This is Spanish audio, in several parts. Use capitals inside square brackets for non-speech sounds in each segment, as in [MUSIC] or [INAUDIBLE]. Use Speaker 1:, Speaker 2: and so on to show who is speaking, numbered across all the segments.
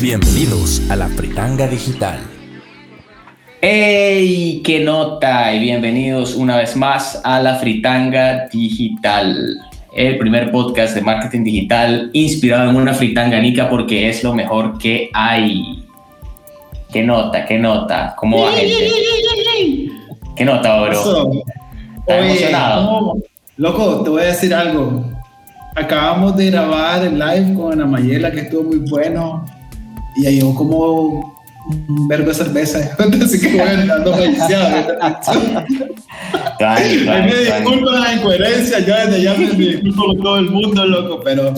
Speaker 1: Bienvenidos a la Fritanga Digital.
Speaker 2: ¡Hey! ¡Qué nota! Y bienvenidos una vez más a la Fritanga Digital, el primer podcast de marketing digital inspirado en una fritanga nica porque es lo mejor que hay. ¡Qué nota! ¡Qué nota! ¿Cómo va, gente? ¿Qué nota, bro? ¿Estás emocionado?
Speaker 3: Loco, te voy a decir algo. Acabamos de grabar el live con Ana Mayela, que estuvo muy bueno y ahí llegó como un verbo de cerveza. [LAUGHS] Así que bueno, ando felicidad. me disculpo de la incoherencia, ya desde ya me disculpo con todo el mundo, loco, pero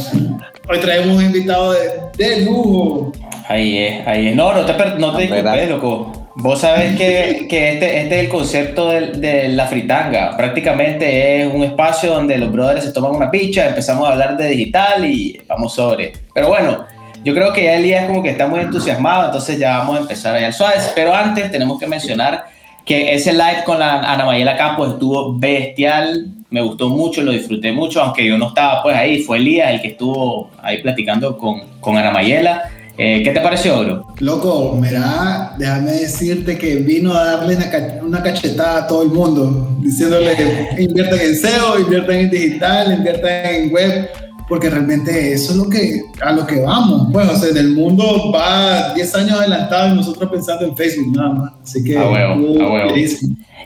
Speaker 3: hoy traemos un invitado de, de lujo.
Speaker 2: Ahí es, ahí es. No, no te, no te disculpes, loco. Vos sabés que, que este, este, es el concepto de, de, la fritanga. Prácticamente es un espacio donde los brothers se toman una picha, empezamos a hablar de digital y vamos sobre. Pero bueno, yo creo que ya Elías como que está muy entusiasmado, entonces ya vamos a empezar allá al suaves. Pero antes tenemos que mencionar que ese live con la Ana Mayela Campos estuvo bestial, me gustó mucho, lo disfruté mucho, aunque yo no estaba pues ahí, fue Elías el que estuvo ahí platicando con, con Ana Mayela. Eh, ¿Qué te pareció, bro?
Speaker 3: Loco, mira, déjame decirte que vino a darle una, cachetada a todo el mundo, diciéndole [LAUGHS] que inviertan en SEO, inviertan en digital, inviertan en web porque realmente eso es lo que, a lo que vamos. Pues, o sea, el mundo va 10 años adelantado y nosotros pensando en Facebook nada más. Así que, a huevo, a huevo.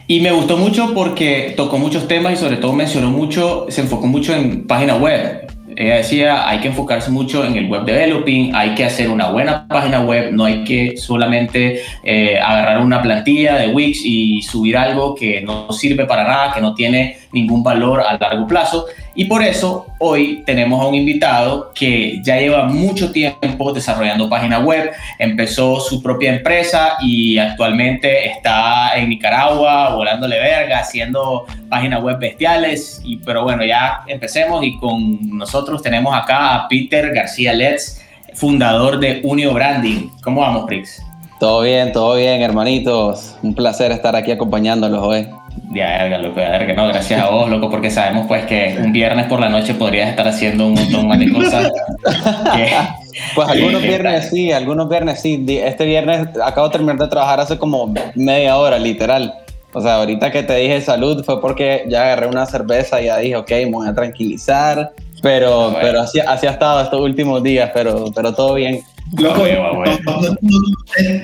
Speaker 2: Y me gustó mucho porque tocó muchos temas y sobre todo mencionó mucho, se enfocó mucho en página web. Ella decía, hay que enfocarse mucho en el web developing, hay que hacer una buena página web, no hay que solamente eh, agarrar una plantilla de Wix y subir algo que no sirve para nada, que no tiene ningún valor a largo plazo. Y por eso hoy tenemos a un invitado que ya lleva mucho tiempo desarrollando página web, empezó su propia empresa y actualmente está en Nicaragua volándole verga, haciendo páginas web bestiales. Y, pero bueno, ya empecemos y con nosotros tenemos acá a Peter García Letts, fundador de Unio Branding. ¿Cómo vamos, Prix?
Speaker 4: Todo bien, todo bien, hermanitos. Un placer estar aquí acompañándolos hoy.
Speaker 2: Ya, loco, que no, gracias a vos, loco, porque sabemos pues que un viernes por la noche podrías estar haciendo un montón más de cosas.
Speaker 4: pues algunos viernes sí, algunos viernes sí. Este viernes acabo de terminar de trabajar hace como media hora, literal. O sea, ahorita que te dije salud fue porque ya agarré una cerveza y ya dije, ok, me voy a tranquilizar. Pero, ah, pero así, así ha estado estos últimos días, pero, pero todo bien.
Speaker 3: Loco,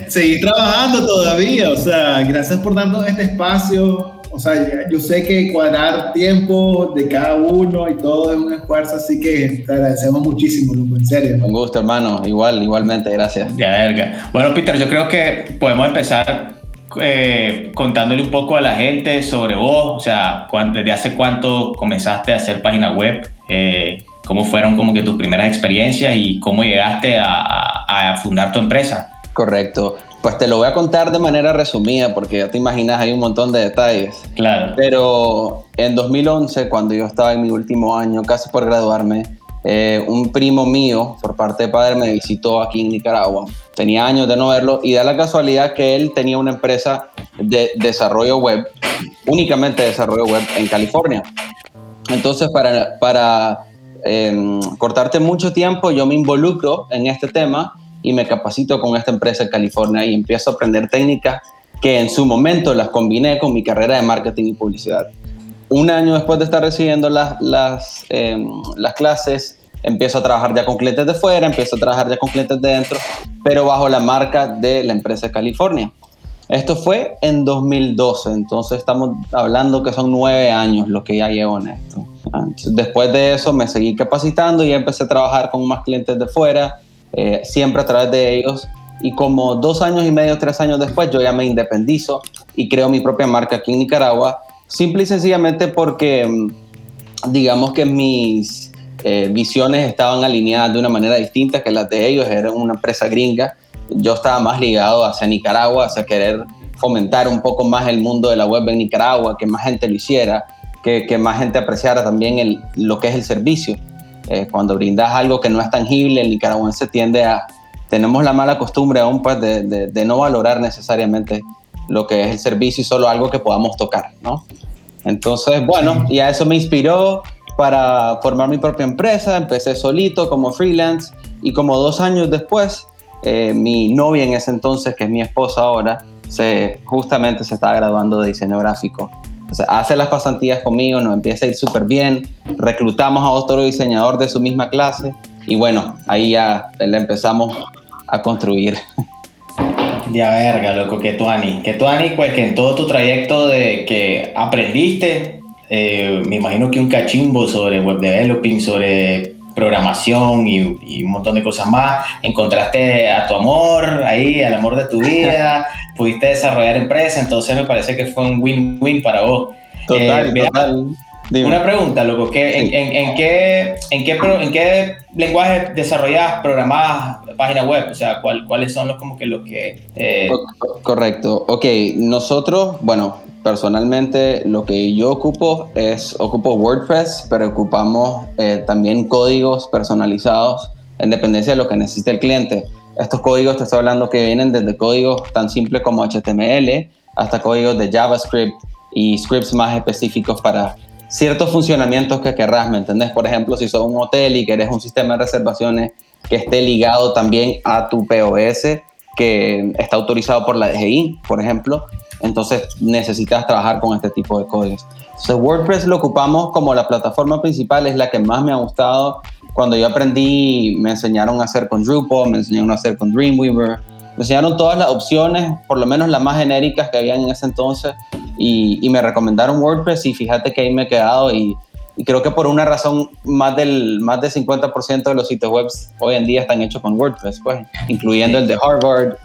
Speaker 3: seguir trabajando todavía, o sea, gracias por darnos este espacio o sea, yo sé que cuadrar tiempo de cada uno y todo es un esfuerzo, así que te agradecemos muchísimo, Luco, en serio.
Speaker 4: Un gusto, hermano. Igual, igualmente, gracias.
Speaker 2: Ya, verga. Bueno, Peter, yo creo que podemos empezar eh, contándole un poco a la gente sobre vos, o sea, desde hace cuánto comenzaste a hacer página web, eh, cómo fueron como que tus primeras experiencias y cómo llegaste a fundar tu empresa.
Speaker 4: Correcto. Pues te lo voy a contar de manera resumida porque ya te imaginas hay un montón de detalles.
Speaker 2: Claro.
Speaker 4: Pero en 2011, cuando yo estaba en mi último año, casi por graduarme, eh, un primo mío, por parte de padre, me visitó aquí en Nicaragua. Tenía años de no verlo y da la casualidad que él tenía una empresa de desarrollo web, únicamente desarrollo web en California. Entonces, para, para em, cortarte mucho tiempo, yo me involucro en este tema y me capacito con esta empresa en California y empiezo a aprender técnicas que en su momento las combiné con mi carrera de marketing y publicidad. Un año después de estar recibiendo las, las, em, las clases, empiezo a trabajar ya con clientes de fuera, empiezo a trabajar ya con clientes de dentro, pero bajo la marca de la empresa California. Esto fue en 2012, entonces estamos hablando que son nueve años lo que ya llevo en esto. Después de eso me seguí capacitando y empecé a trabajar con más clientes de fuera, eh, siempre a través de ellos. Y como dos años y medio, tres años después, yo ya me independizo y creo mi propia marca aquí en Nicaragua, simple y sencillamente porque, mm, digamos que mis eh, visiones estaban alineadas de una manera distinta que las de ellos, eran una empresa gringa, yo estaba más ligado hacia Nicaragua, hacia querer fomentar un poco más el mundo de la web en Nicaragua, que más gente lo hiciera. que, que más gente apreciara también lo que es el servicio. Eh, cuando brindas algo que no es tangible, el nicaragüense tiende a, tenemos la mala costumbre aún pues de, de, de, no valorar necesariamente lo que es el servicio y solo algo que podamos tocar, ¿no? Entonces, bueno, y a eso me inspiró para formar mi propia empresa, empecé solito como freelance y como dos años después, eh, mi novia en ese entonces, que es mi esposa ahora, se, justamente se está graduando de diseño gráfico. O sea, hace las pasantías conmigo, nos empieza a ir súper bien, reclutamos a otro diseñador de su misma clase y bueno, ahí ya le empezamos a construir. [LAUGHS]
Speaker 2: Ya verga, loco, que tú, Ani. Que tú, Ani, pues que en todo tu trayecto de que aprendiste, eh, me imagino que un cachimbo sobre web developing, sobre programación y, y, un montón de cosas más. Encontraste a tu amor ahí, al amor de tu [LAUGHS] vida, pudiste desarrollar empresa, entonces me parece que fue un win-win para vos.
Speaker 4: Total,
Speaker 2: eh,
Speaker 4: total.
Speaker 2: Dime. Una pregunta, loco, ¿qué, en, en, en, qué, en, qué, ¿en qué lenguaje desarrollas, programas página web? O sea, ¿cuál, ¿cuáles son los como que los que... Eh...
Speaker 4: Correcto. Ok, nosotros, bueno, personalmente lo que yo ocupo es, ocupo WordPress, pero ocupamos eh, también códigos personalizados en dependencia de lo que necesite el cliente. Estos códigos te estoy hablando que vienen desde códigos tan simples como HTML hasta códigos de JavaScript y scripts más específicos para ciertos funcionamientos que querrás, ¿me entendés? Por ejemplo, si sos un hotel y querés un sistema de reservaciones que esté ligado también a tu POS, que está autorizado por la DGI, por ejemplo, entonces necesitas trabajar con este tipo de códigos. Entonces WordPress lo ocupamos como la plataforma principal, es la que más me ha gustado. Cuando yo aprendí, me enseñaron a hacer con Drupal, me enseñaron a hacer con Dreamweaver, me enseñaron todas las opciones, por lo menos las más genéricas que habían en ese entonces, y, me recomendaron WordPress y fíjate que ahí me he quedado y, y creo que por una razón más del, más del 50% de los sitios web hoy en día están hechos con WordPress, pues, incluyendo el de Harvard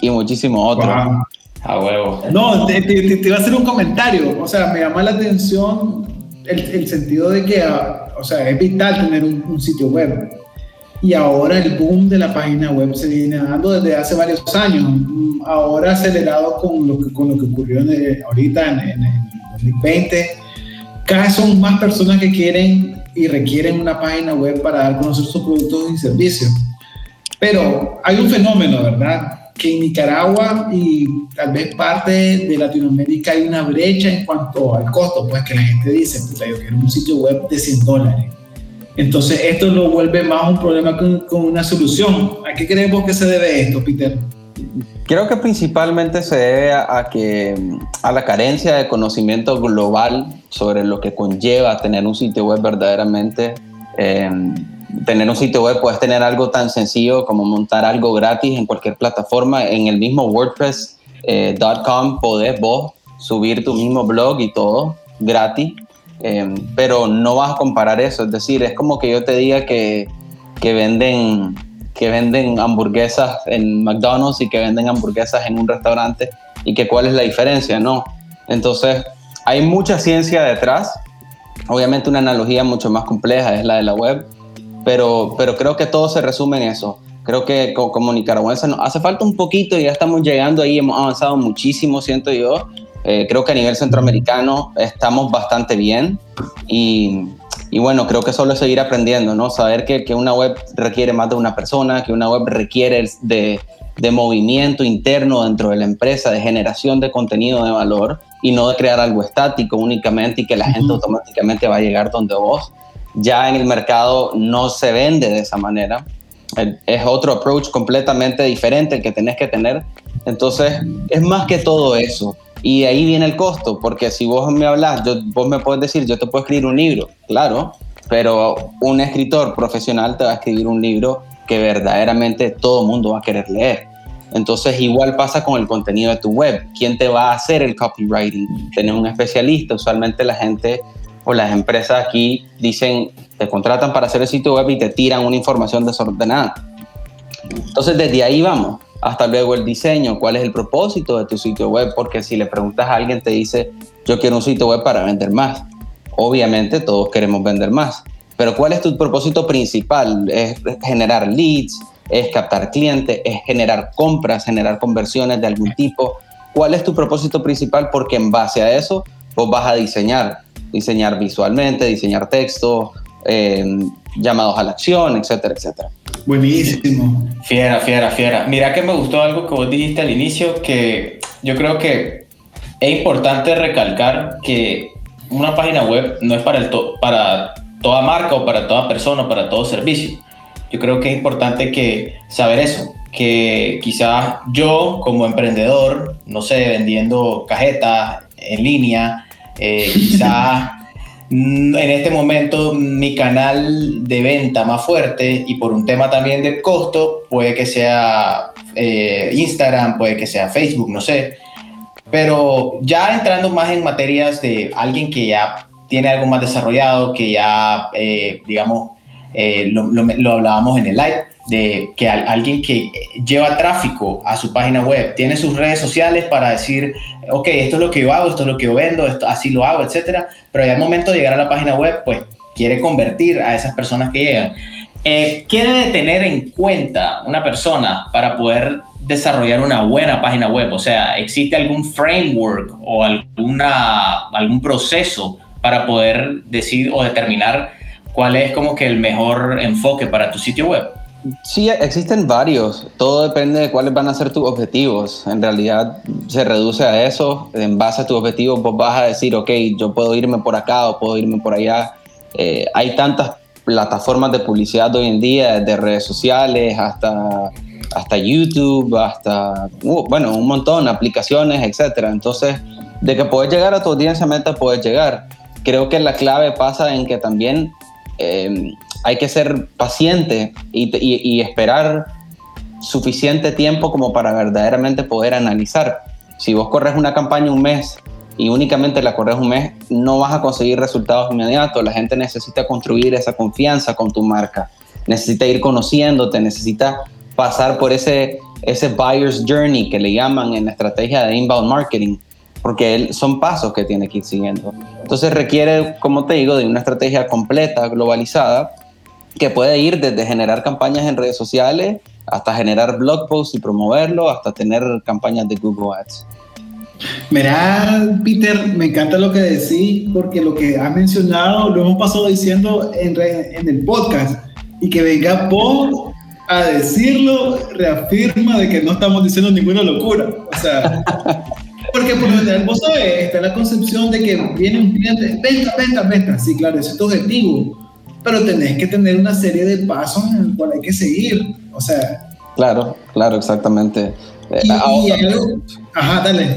Speaker 4: y muchísimos otros.
Speaker 3: Wow.
Speaker 2: A huevo.
Speaker 3: No, te, te, te, iba a hacer un comentario. O sea, me llama la atención el, el sentido de que, o sea, es vital tener un, un, sitio web. Y ahora el boom de la página web se viene dando desde hace varios años. Ahora acelerado con lo que, con lo que ocurrió en, ahorita en, en, en 2020. Cada vez son más personas que quieren y requieren una página web para dar a conocer sus productos y servicios. Pero hay un fenómeno, ¿verdad? que en Nicaragua y tal vez parte de Latinoamérica hay una brecha en cuanto al costo, pues que la gente dice, puta, yo quiero un sitio web de 100 dólares. Entonces esto lo vuelve más un problema con, con una solución. ¿A qué creemos que se debe esto, Peter?
Speaker 4: Creo que principalmente se debe a, a, que a la carencia de conocimiento global sobre lo que conlleva tener un sitio web verdaderamente eh, tener un sitio web, puedes tener algo tan sencillo como montar algo gratis en cualquier plataforma. En el mismo WordPress.com eh, podés vos subir tu mismo blog y todo gratis, eh, pero no vas a comparar eso. Es decir, es como que yo te diga que, que, venden, que venden hamburguesas en McDonald's y que venden hamburguesas en un restaurante y que cuál es la diferencia, ¿no? Entonces, hay mucha ciencia detrás. Obviamente una analogía mucho más compleja es la de la web, pero, pero creo que todo se resume en eso. Creo que como nicaragüenses nos hace falta un poquito ya estamos llegando ahí, hemos avanzado muchísimo, siento yo. Eh, creo que a nivel centroamericano estamos bastante bien y, y, bueno, creo que solo es seguir aprendiendo, ¿no? Saber que, que, una web requiere más de una persona, que una web requiere de, de movimiento interno dentro de la empresa, de generación de contenido de valor y no de crear algo estático únicamente y que la gente automáticamente va a llegar donde vos ya en el mercado no se vende de esa manera. Es otro approach completamente diferente el que tenés que tener. Entonces, es más que todo eso. Y ahí viene el costo, porque si vos me hablas, vos me puedes decir, yo te puedo escribir un libro, claro, pero un escritor profesional te va a escribir un libro que verdaderamente todo el mundo va a querer leer. Entonces, igual pasa con el contenido de tu web. ¿Quién te va a hacer el copywriting? Tener un especialista. Usualmente la gente o las empresas aquí dicen, te contratan para hacer el sitio web y te tiran una información desordenada. Entonces, desde ahí vamos. Hasta luego el diseño, cuál es el propósito de tu sitio web, porque si le preguntas a alguien te dice, yo quiero un sitio web para vender más. Obviamente todos queremos vender más, pero ¿cuál es tu propósito principal? ¿Es generar leads? ¿Es captar clientes? ¿Es generar compras? ¿Generar conversiones de algún tipo? ¿Cuál es tu propósito principal? Porque en base a eso vos vas a diseñar, diseñar visualmente, diseñar textos, eh, llamados a la acción, etcétera, etcétera.
Speaker 3: Buenísimo.
Speaker 2: Fiera, fiera, fiera. Mira que me gustó algo que vos dijiste al inicio, que yo creo que es importante recalcar que una página web no es para, el para toda marca o para toda persona o para todo servicio. Yo creo que es importante que saber eso, que quizás yo como emprendedor, no sé, vendiendo cajetas en línea, eh, quizás en este momento mi canal de venta más fuerte y por un tema también de costo puede que sea eh, Instagram, puede que sea Facebook, no sé. Pero ya entrando más en materias de alguien que ya tiene algo más desarrollado, que ya, eh, digamos, eh, lo, lo, hablábamos en el live, de que alguien que lleva tráfico a su página web, tiene sus redes sociales para decir, ok, esto es lo que yo hago, esto es lo que yo vendo, esto, así lo hago, etcétera, pero ya al momento de llegar a la página web, pues quiere convertir a esas personas que llegan. Eh, ¿Qué debe tener en cuenta una persona para poder desarrollar una buena página web? O sea, ¿existe algún framework o alguna, algún proceso para poder decir o determinar cuál es como que el mejor enfoque para tu sitio web?
Speaker 4: Sí, existen varios. Todo depende de cuáles van a ser tus objetivos. En realidad se reduce a eso. En base a tus objetivos vos vas a decir, ok, yo puedo irme por acá o puedo irme por allá. Eh, hay tantas plataformas de publicidad hoy en día, desde redes sociales hasta, hasta YouTube, hasta, uh, bueno, un montón, aplicaciones, etcétera. Entonces, de que puedes llegar a tu audiencia meta, puedes llegar. Creo que la clave pasa en que también eh, hay que ser paciente y, y, esperar suficiente tiempo como para verdaderamente poder analizar. Si vos corres una campaña un mes y únicamente la corres un mes, no vas a conseguir resultados inmediatos. La gente necesita construir esa confianza con tu marca, necesita ir conociéndote, necesita pasar por ese, ese buyer's journey que le llaman en la estrategia de inbound marketing, porque son pasos que tiene que ir siguiendo. Entonces requiere, como te digo, de una estrategia completa, globalizada, que puede ir desde generar campañas en redes sociales hasta generar blog posts y promoverlo, hasta tener campañas de Google Ads.
Speaker 3: Mira, Peter, me encanta lo que decís, porque lo que has mencionado lo hemos pasado diciendo en, en el podcast, y que venga vos a decirlo, reafirma de que no estamos diciendo ninguna locura. O sea, [LAUGHS] porque por lo general vos sabés, está la concepción de que viene un cliente, venta, venta, venta. Sí, claro, ese es tu objetivo, pero tenés que tener una serie de pasos en los cuales hay que seguir. O sea.
Speaker 4: Claro, claro, exactamente.
Speaker 3: Y, y algo, ajá, dale.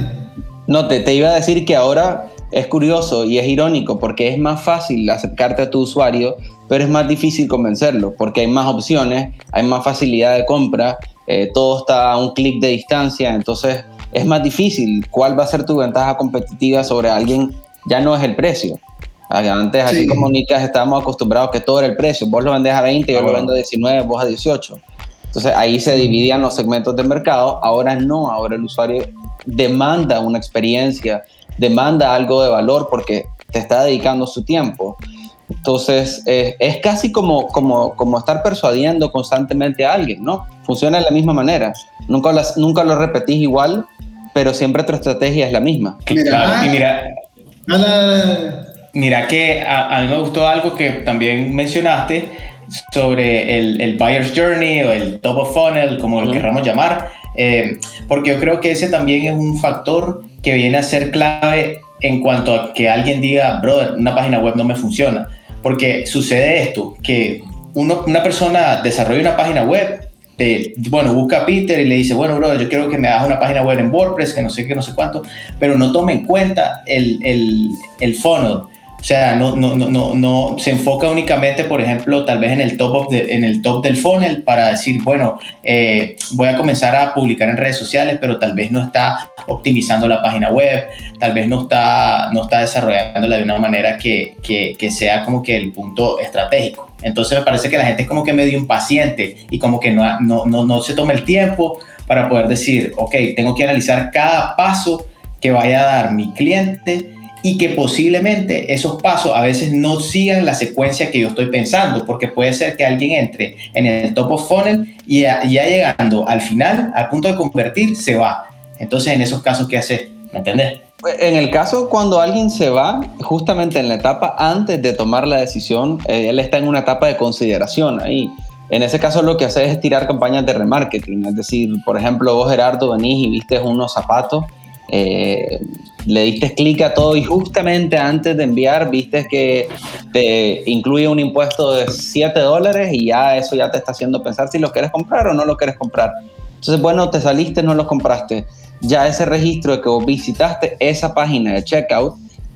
Speaker 4: No, te, te iba a decir que ahora es curioso y es irónico porque es más fácil acercarte a tu usuario, pero es más difícil convencerlo porque hay más opciones, hay más facilidad de compra, eh, todo está a un clic de distancia, entonces es más difícil. ¿Cuál va a ser tu ventaja competitiva sobre alguien? Ya no es el precio. Antes, aquí como Nicas, estábamos acostumbrados que todo era el precio. Vos lo vendés a 20, yo lo vendo a 19, vos a 18. Entonces ahí se dividían los segmentos del mercado. Ahora no, ahora el usuario demanda una experiencia, demanda algo de valor porque te está dedicando su tiempo. Entonces, eh, es casi como, como, como estar persuadiendo constantemente a alguien, ¿no? Funciona de la misma manera. Nunca, las, nunca lo repetís igual, pero siempre tu estrategia es la misma.
Speaker 2: Mira, y mira, mira que a, mí me gustó algo que también mencionaste sobre el, el buyer's journey o el top of funnel, como lo queramos llamar eh, porque yo creo que ese también es un factor que viene a ser clave en cuanto a que alguien diga, brother, una página web no me funciona. Porque sucede esto, que una persona desarrolla una página web, eh, bueno, busca a Peter y le dice, bueno, brother, yo quiero que me hagas una página web en WordPress, que no sé qué, no sé cuánto, pero no tome en cuenta el, el, el funnel o sea, no, no, no, no, se enfoca únicamente, por ejemplo, tal vez en el top, en el top del funnel para decir, bueno, eh, voy a comenzar a publicar en redes sociales, pero tal vez no está optimizando la página web, tal vez no está, no está desarrollándola de una manera que, que, que sea como que el punto estratégico. Entonces me parece que la gente es como que medio impaciente y como que no, no, no, no se toma el tiempo para poder decir, ok, tengo que analizar cada paso que vaya a dar mi cliente y que posiblemente esos pasos a veces no sigan la secuencia que yo estoy pensando, porque puede ser que alguien entre en el top of funnel y ya, llegando al final, al punto de convertir, se va. Entonces, en esos casos, ¿qué haces? ¿Me entiendes?
Speaker 4: En el caso cuando alguien se va, justamente en la etapa antes de tomar la decisión, eh, él está en una etapa de consideración ahí. En ese caso lo que haces es tirar campañas de remarketing, es decir, por ejemplo, vos Gerardo venís y viste unos zapatos, eh, le diste clic a todo y justamente antes de enviar viste que te incluye un impuesto de 7 dólares y ya eso ya te está haciendo pensar si lo quieres comprar o no lo quieres comprar. Entonces, bueno, te saliste, no lo compraste. Ya ese registro de que vos visitaste esa página de checkout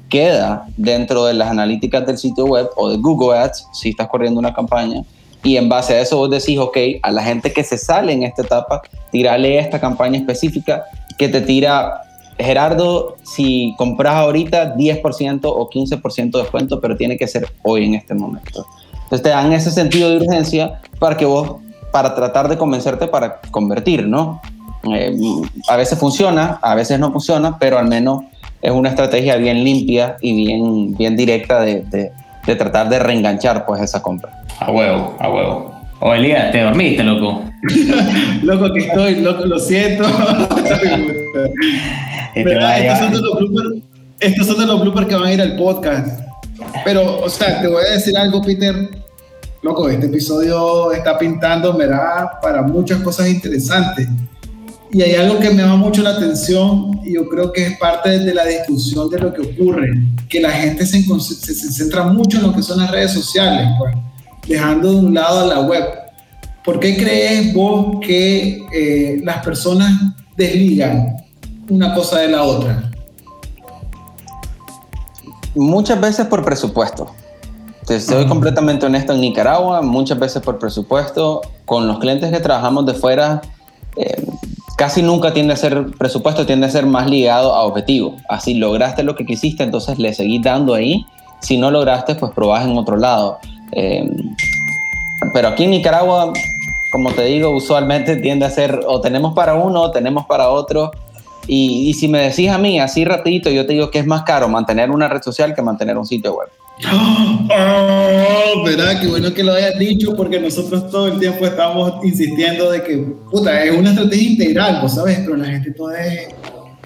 Speaker 4: queda dentro de las analíticas del sitio web o de Google Ads si estás corriendo una campaña y en base a eso vos decís, ok, a la gente que se sale en esta etapa, tirale esta campaña específica que te tira, Gerardo, si compras ahorita 10% o 15% de descuento, pero tiene que ser hoy en este momento. Entonces te dan ese sentido de urgencia para que vos, para tratar de convencerte para convertir, ¿no? Eh, a veces funciona, a veces no funciona, pero al menos es una estrategia bien limpia y bien, bien directa de, de, de tratar de reenganchar pues esa compra.
Speaker 2: A huevo, a huevo. O Elías, ¿te dormiste, loco? [LAUGHS]
Speaker 3: loco que estoy, loco, lo siento. [LAUGHS] estos, son de los bloopers, estos son de los bloopers que van a ir al podcast. Pero, o sea, te voy a decir algo, Peter. Loco, este episodio está pintando, me da para muchas cosas interesantes. Y hay algo que me llama mucho la atención y yo creo que es parte de la discusión de lo que ocurre, que la gente se, se, se centra mucho en lo que son las redes sociales. Pues dejando de un lado a la web. ¿Por qué crees vos que eh, las personas desligan una cosa de la otra?
Speaker 4: Muchas veces por presupuesto. Te soy completamente honesto, en Nicaragua, muchas veces por presupuesto, con los clientes que trabajamos de fuera, eh, casi nunca tiende a ser presupuesto, tiende a ser más ligado a objetivo. Así lograste lo que quisiste, entonces le seguís dando ahí. Si no lograste, pues probás en otro lado. Eh, pero aquí en Nicaragua, como te digo, usualmente tiende a ser o tenemos para uno o tenemos para otro. Y, si me decís a mí así rapidito, yo te digo que es más caro mantener una red social que mantener un sitio web. [GASPS]
Speaker 3: Oh, ¿Verdad? Qué bueno que lo hayas dicho porque nosotros todo el tiempo estamos insistiendo de que, puta, es una estrategia integral, vos sabes, pero la gente todo es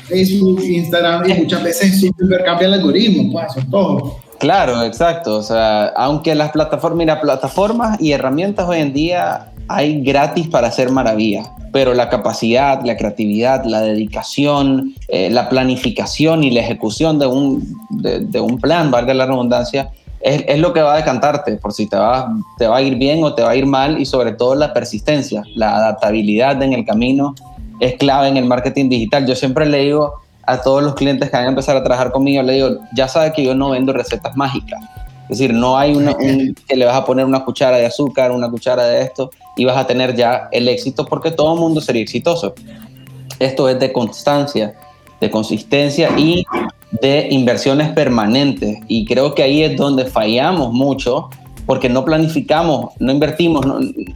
Speaker 3: Facebook, Instagram y muchas veces super cambia el algoritmo, pues eso es todo.
Speaker 4: Claro, exacto. O sea, aunque las plataformas, y herramientas hoy en día hay gratis para hacer maravillas, pero la capacidad, la creatividad, la dedicación, eh, la planificación y la ejecución de un, de, un plan, valga la redundancia, es, lo que va a decantarte por si te va a ir bien o te va a ir mal y sobre todo la persistencia, la adaptabilidad en el camino es clave en el marketing digital. Yo siempre le digo a todos los clientes que van a empezar a trabajar conmigo, le digo, ya sabes que yo no vendo recetas mágicas. Es decir, no hay una, que le vas a poner una cuchara de azúcar, una cuchara de esto y vas a tener ya el éxito porque todo el mundo sería exitoso. Esto es de constancia, de consistencia y de inversiones permanentes. Y creo que ahí es donde fallamos mucho porque no planificamos, no invertimos,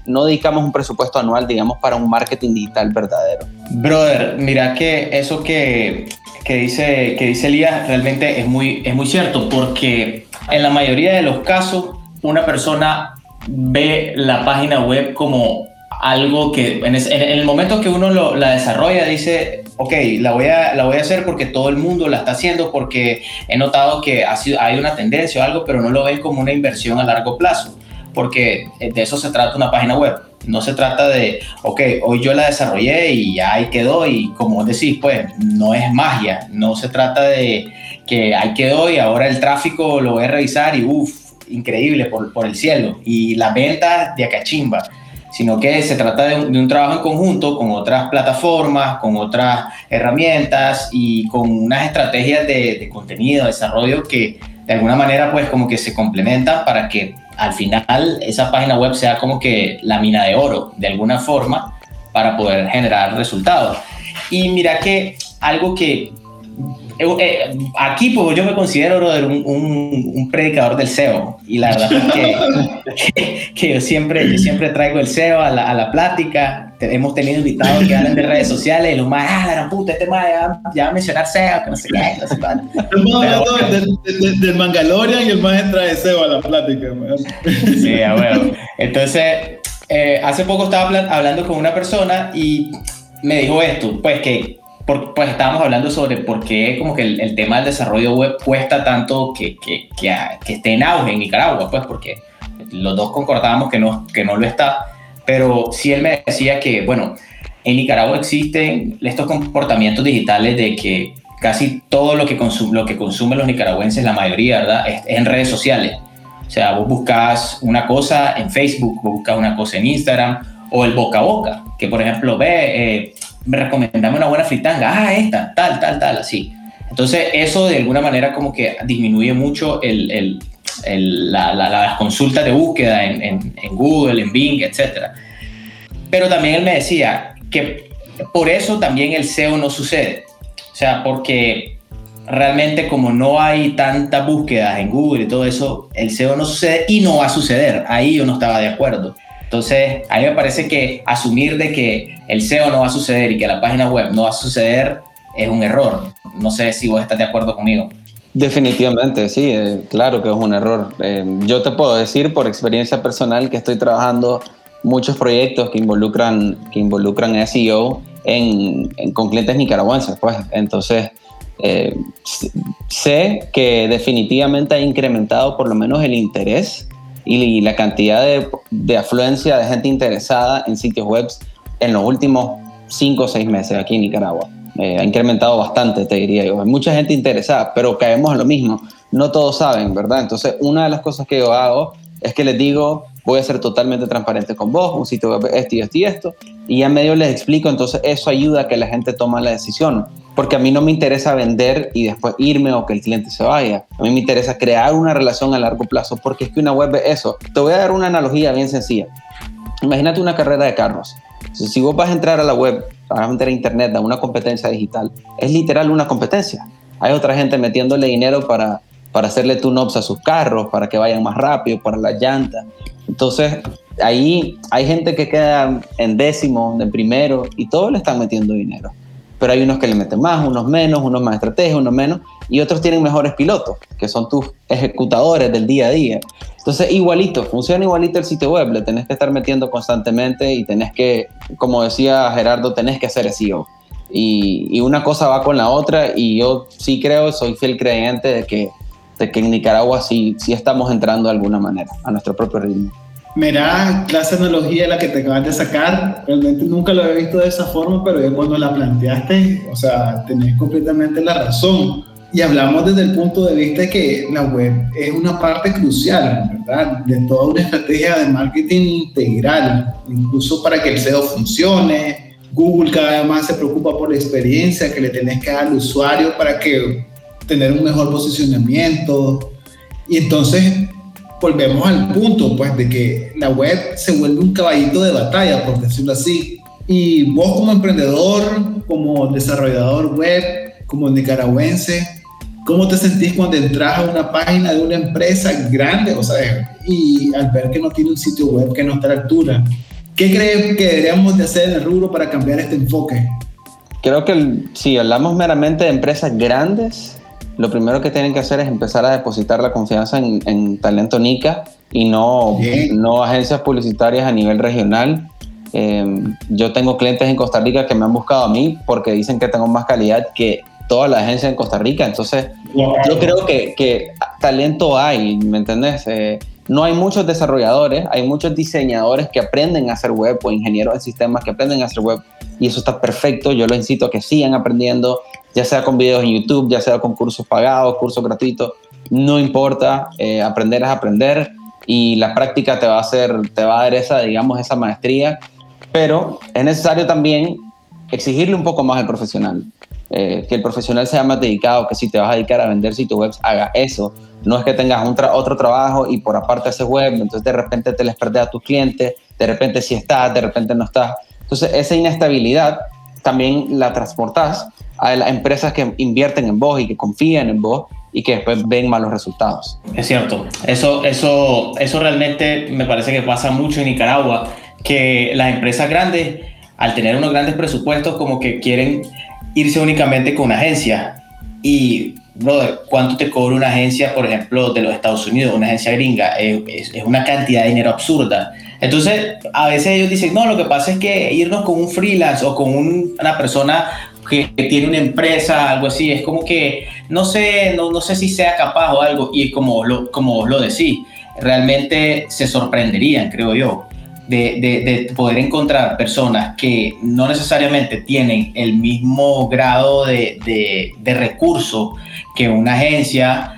Speaker 4: no, dedicamos un presupuesto anual, digamos, para un marketing digital verdadero.
Speaker 2: Brother, mira que eso que, que, dice, que dice Elías realmente es muy, es muy cierto, porque en la mayoría de los casos una persona ve la página web como algo que en, el momento que uno lo, la desarrolla dice, ok, la voy, a, la voy a hacer porque todo el mundo la está haciendo, porque he notado que ha sido, hay una tendencia o algo, pero no lo ven como una inversión a largo plazo, porque de eso se trata una página web. No se trata de, ok, hoy yo la desarrollé y ya ahí quedó y como decís, pues no es magia, no se trata de que ahí quedó y ahora el tráfico lo voy a revisar y uff, increíble por, por el cielo. Y la venta de acachimba sino que se trata de un, trabajo en conjunto con otras plataformas, con otras herramientas y con unas estrategias de, contenido, de desarrollo que de alguna manera pues como que se complementan para que al final esa página web sea como que la mina de oro de alguna forma para poder generar resultados. Y mira que algo que eh, eh, aquí pues yo me considero un, un, predicador del SEO y la verdad es que, [LAUGHS] que, yo, siempre, yo siempre traigo el SEO a la, a la plática. Hemos tenido invitados que hablan de redes sociales y los más, ah, la gran puta, este más ya, va a mencionar SEO, que no sé qué, no sé cuánto.
Speaker 3: del, del, Mangalorian y el más trae SEO a la plática.
Speaker 2: Sí, a. Entonces, eh, hace poco estaba hablando con una persona y me dijo esto, pues que pues estábamos hablando sobre por qué como que el, tema del desarrollo web cuesta tanto que, que, que, esté en auge en Nicaragua, pues porque los dos concordábamos que no, que no lo está, pero sí él me decía que, bueno, en Nicaragua existen estos comportamientos digitales de que casi todo lo que, lo que consumen los nicaragüenses, la mayoría, ¿verdad?, es, en redes sociales. O sea, vos buscas una cosa en Facebook, vos buscas una cosa en Instagram o el boca a boca, que por ejemplo, ve, eh, me recomendame una buena fritanga, ah, esta, tal, tal, tal, así. Entonces, eso de alguna manera como que disminuye mucho el, el, el, la, la, las consultas de búsqueda en, en, en, Google, en Bing, etc. Pero también él me decía que por eso también el SEO no sucede. O sea, porque realmente como no hay tantas búsquedas en Google y todo eso, el SEO no sucede y no va a suceder. Ahí yo no estaba de acuerdo. Entonces, a mí me parece que asumir de que el SEO no va a suceder y que la página web no va a suceder es un error. No sé si vos estás de acuerdo conmigo.
Speaker 4: Definitivamente, sí, eh, claro que es un error. Eh, yo te puedo decir por experiencia personal que estoy trabajando muchos proyectos que involucran, que involucran SEO en, con clientes nicaragüenses. Pues. Entonces, eh, sé que definitivamente ha incrementado por lo menos el interés y la cantidad de, afluencia de gente interesada en sitios web en los últimos cinco o seis meses aquí en Nicaragua. Eh, ha incrementado bastante, te diría yo. Hay mucha gente interesada, pero caemos en lo mismo. No todos saben, ¿verdad? Entonces, una de las cosas que yo hago es que les digo, voy a ser totalmente transparente con vos, un sitio web, esto y esto y esto, y en medio les explico, entonces eso ayuda a que la gente tome la decisión, porque a mí no me interesa vender y después irme o que el cliente se vaya, a mí me interesa crear una relación a largo plazo, porque es que una web es eso. Te voy a dar una analogía bien sencilla. Imagínate una carrera de carros. Si vos vas a entrar a la web, vas a entrar a internet, a una competencia digital, es literal una competencia. Hay otra gente metiéndole dinero para, para hacerle tune-ups a sus carros, para que vayan más rápido, para las llantas. Entonces, ahí hay gente que queda en décimo, en primero, y todos le están metiendo dinero. Pero hay unos que le meten más, unos menos, unos más estrategia, unos menos, y otros tienen mejores pilotos, que son tus ejecutadores del día a día. Entonces, igualito, funciona igualito el sitio web, le tenés que estar metiendo constantemente y tenés que, como decía Gerardo, tenés que hacer SEO. Y, y una cosa va con la otra, y yo sí creo, soy fiel creyente de que de que en Nicaragua sí, sí estamos entrando de alguna manera a nuestro propio ritmo.
Speaker 3: Mira, clase analogía la que te acabas de sacar, realmente nunca lo había visto de esa forma, pero yo cuando la planteaste, o sea, tenés completamente la razón. Y hablamos desde el punto de vista de que la web es una parte crucial, ¿verdad? De toda una estrategia de marketing integral, incluso para que el SEO funcione. Google cada vez más se preocupa por la experiencia que le tenés que dar al usuario para que tener un mejor posicionamiento. Y entonces volvemos al punto, pues, de que la web se vuelve un caballito de batalla, por decirlo así. Y vos como emprendedor, como desarrollador web, como nicaragüense, ¿cómo te sentís cuando entras a una página de una empresa grande, o sea, y al ver que no tiene un sitio web que no está a la altura? ¿Qué crees que deberíamos de hacer en el rubro para cambiar este enfoque?
Speaker 4: Creo que si hablamos meramente de empresas grandes, lo primero que tienen que hacer es empezar a depositar la confianza en, talento NICA y no, no agencias publicitarias a nivel regional. Em, yo tengo clientes en Costa Rica que me han buscado a mí porque dicen que tengo más calidad que todas las agencias en Costa Rica. Entonces, yo creo que, que, talento hay, ¿me entendés? Eh, no hay muchos desarrolladores, hay muchos diseñadores que aprenden a hacer web o ingenieros de sistemas que aprenden a hacer web y eso está perfecto. Yo los incito a que sigan aprendiendo, ya sea con videos en YouTube, ya sea con cursos pagados, cursos gratuitos, no importa, eh, aprender es aprender y la práctica te va a hacer, te va a dar esa, digamos, esa maestría, pero es necesario también exigirle un poco más al profesional. Eh, que el profesional sea más dedicado, que si te vas a dedicar a vender sitios web, haga eso. No es que tengas un otro trabajo y por aparte haces web, entonces de repente te les perdes a tus clientes, de repente sí estás, de repente no estás. Entonces esa inestabilidad también la transportas a las empresas que invierten en vos y que confían en vos y que después ven malos resultados.
Speaker 2: Es cierto, eso, eso, eso realmente me parece que pasa mucho en Nicaragua, que las empresas grandes, al tener unos grandes presupuestos, como que quieren irse únicamente con una agencia y brother, ¿cuánto te cobra una agencia, por ejemplo, de los Estados Unidos, una agencia gringa? Es, es, una cantidad de dinero absurda. Entonces, a veces ellos dicen, no, lo que pasa es que irnos con un freelance o con una persona que, tiene una empresa, algo así, es como que no sé, no, no sé si sea capaz o algo, y como lo, como lo decís, realmente se sorprenderían, creo yo. De, de, poder encontrar personas que no necesariamente tienen el mismo grado de, de recurso que una agencia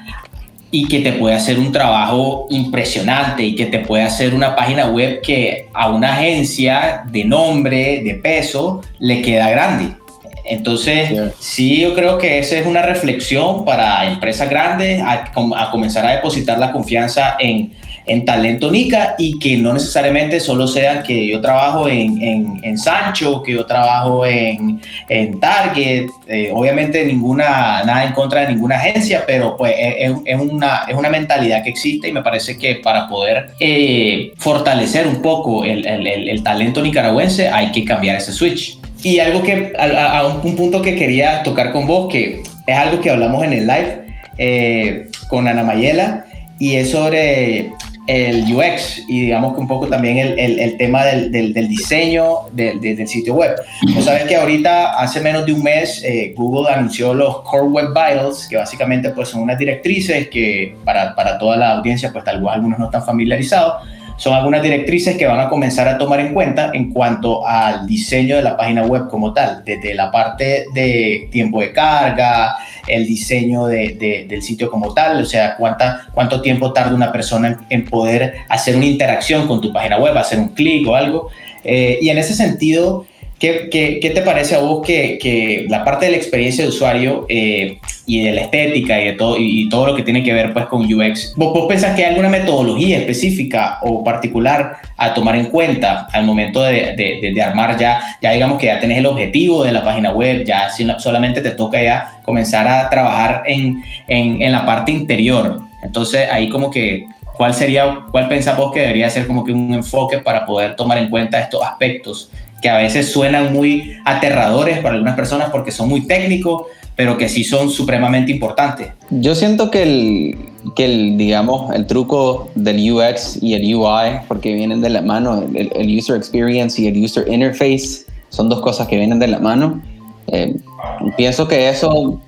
Speaker 2: y que te puede hacer un trabajo impresionante y que te puede hacer una página web que a una agencia de nombre, de peso, le queda grande. Entonces, sí, yo creo que esa es una reflexión para empresas grandes a, comenzar a depositar la confianza en, en talento Nica y que no necesariamente solo sea que yo trabajo en, en, Sancho, que yo trabajo en, en Target, eh, obviamente ninguna, nada en contra de ninguna agencia, pero pues es, es, una, es una mentalidad que existe y me parece que para poder eh, fortalecer un poco el, el, el talento nicaragüense hay que cambiar ese switch. Y algo que, a, un, punto que quería tocar con vos, que es algo que hablamos en el live eh, con Ana Mayela, y es sobre el UX y digamos que un poco también el, el, tema del, del, diseño del sitio web. Vos sabes que ahorita, hace menos de un mes, eh, Google anunció los Core Web Vitals, que básicamente pues son unas directrices que para, para toda la audiencia, pues tal vez algunos no están familiarizados, son algunas directrices que van a comenzar a tomar en cuenta en cuanto al diseño de la página web como tal, desde la parte de tiempo de carga, el diseño de, del sitio como tal, o sea, cuánta, cuánto tiempo tarda una persona en, poder hacer una interacción con tu página web, hacer un clic o algo. Eh, y en ese sentido, ¿Qué, qué, te parece a vos que, que, la parte de la experiencia de usuario eh, y de la estética y de todo, y, todo lo que tiene que ver pues, con UX, ¿vos, vos pensás que hay alguna metodología específica o particular a tomar en cuenta al momento de, de, de, armar ya, ya digamos que ya tenés el objetivo de la página web, ya solamente te toca ya comenzar a trabajar en, en, en la parte interior? Entonces ahí como que ¿cuál sería, cuál pensás vos que debería ser como que un enfoque para poder tomar en cuenta estos aspectos que a veces suenan muy aterradores para algunas personas porque son muy técnicos, pero que sí son supremamente importantes.
Speaker 4: Yo siento que el, que el digamos, el truco del UX y el UI, porque vienen de la mano, el, User Experience y el User Interface, son dos cosas que vienen de la mano. Eh, pienso que eso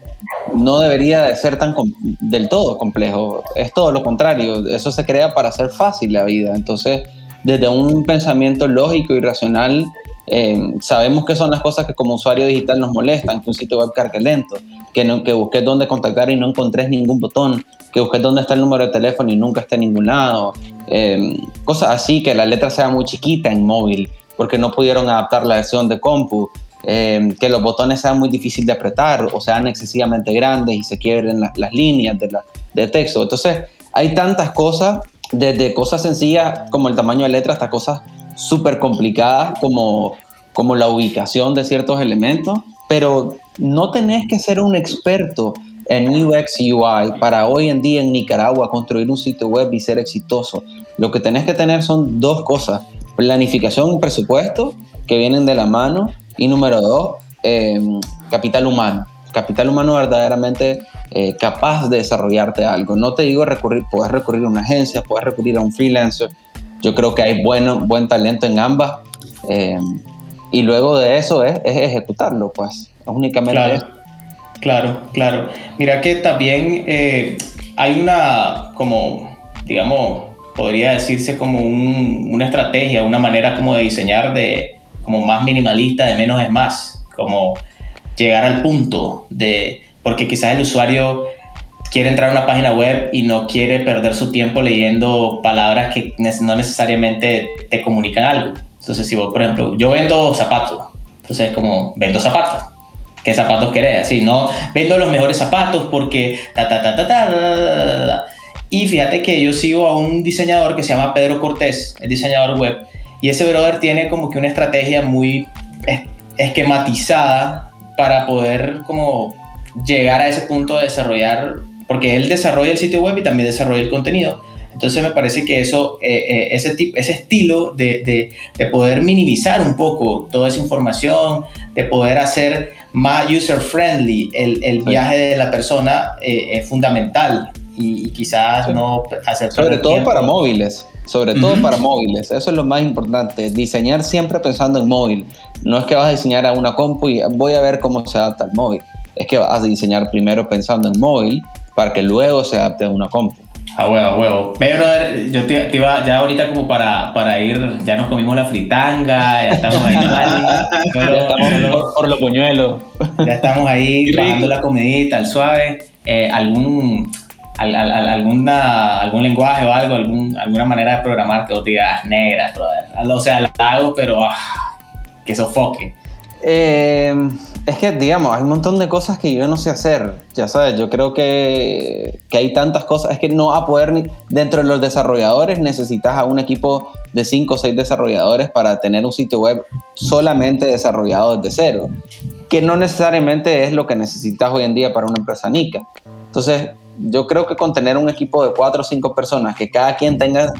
Speaker 4: no debería de ser tan del todo complejo, es todo lo contrario, eso se crea para hacer fácil la vida, entonces desde un pensamiento lógico y racional eh, sabemos que son las cosas que como usuario digital nos molestan, que un sitio web cargue lento, que, no, que busques dónde contactar y no encontres ningún botón, que busques dónde está el número de teléfono y nunca esté en ningún lado, eh, cosas así, que la letra sea muy chiquita en móvil, porque no pudieron adaptar la versión de compu, eh, que los botones sean muy difíciles de apretar o sean excesivamente grandes y se quiebren las líneas de, de texto. Entonces, hay tantas cosas, desde cosas sencillas como el tamaño de letra hasta cosas súper complicadas como, como la ubicación de ciertos elementos, pero no tenés que ser un experto en UX UI para hoy en día en Nicaragua construir un sitio web y ser exitoso. Lo que tenés que tener son dos cosas, planificación y presupuesto que vienen de la mano y número dos, em, capital humano. Capital humano verdaderamente eh, capaz de desarrollarte algo. No te digo recurrir, puedes recurrir a una agencia, puedes recurrir a un freelancer, yo creo que hay bueno, buen talento en ambas. Eh, y luego de eso es, ejecutarlo, pues. únicamente
Speaker 2: claro, Claro, claro. Mira que también eh, hay una, como, digamos, podría decirse como una estrategia, una manera como de diseñar de, como más minimalista, de menos es más, como llegar al punto de, porque quizás el usuario quiere entrar a una página web y no quiere perder su tiempo leyendo palabras que no necesariamente te comunican algo. Entonces, si vos, por ejemplo, yo vendo zapatos, entonces como, vendo zapatos. ¿Qué zapatos querés? Así, no, vendo los mejores zapatos porque ta, ta, ta, ta, ta, Y fíjate que yo sigo a un diseñador que se llama Pedro Cortés, el diseñador web, y ese brother tiene como que una estrategia muy esquematizada para poder como llegar a ese punto de desarrollar porque él desarrolla el sitio web y también desarrolla el contenido. Entonces me parece que eso, eh, eh, ese, tipo, ese estilo de, de, poder minimizar un poco toda esa información, de poder hacer más user-friendly, el, el, viaje de la persona eh, es fundamental. Y, quizás no hacer...
Speaker 4: Sobre todo para móviles, sobre todo para móviles, eso es lo más importante, diseñar siempre pensando en móvil. No es que vas a diseñar a una compu y voy a ver cómo se adapta al móvil, es que vas a diseñar primero pensando en móvil para que luego se adapte a una compu.
Speaker 2: A huevo, a huevo. Pero yo te, iba ya ahorita como para, para ir, ya nos comimos la fritanga, ya estamos ahí, [LAUGHS]
Speaker 4: ya estamos por, los puñuelos.
Speaker 2: Ya estamos ahí [LAUGHS] bajando la comidita, al suave. Eh, algún, alguna, algún lenguaje o algo, algún, alguna manera de programar que vos digas negras, o sea, la hago, pero ah, que sofoque.
Speaker 4: Eh, es que, digamos, hay un montón de cosas que yo no sé hacer. Ya sabes, yo creo que, que hay tantas cosas. Es que no a poder, ni, dentro de los desarrolladores, necesitas a un equipo de 5 o 6 desarrolladores para tener un sitio web solamente desarrollado desde cero. Que no necesariamente es lo que necesitas hoy en día para una empresa NICA. Entonces, yo creo que con tener un equipo de 4 o 5 personas, que cada quien tenga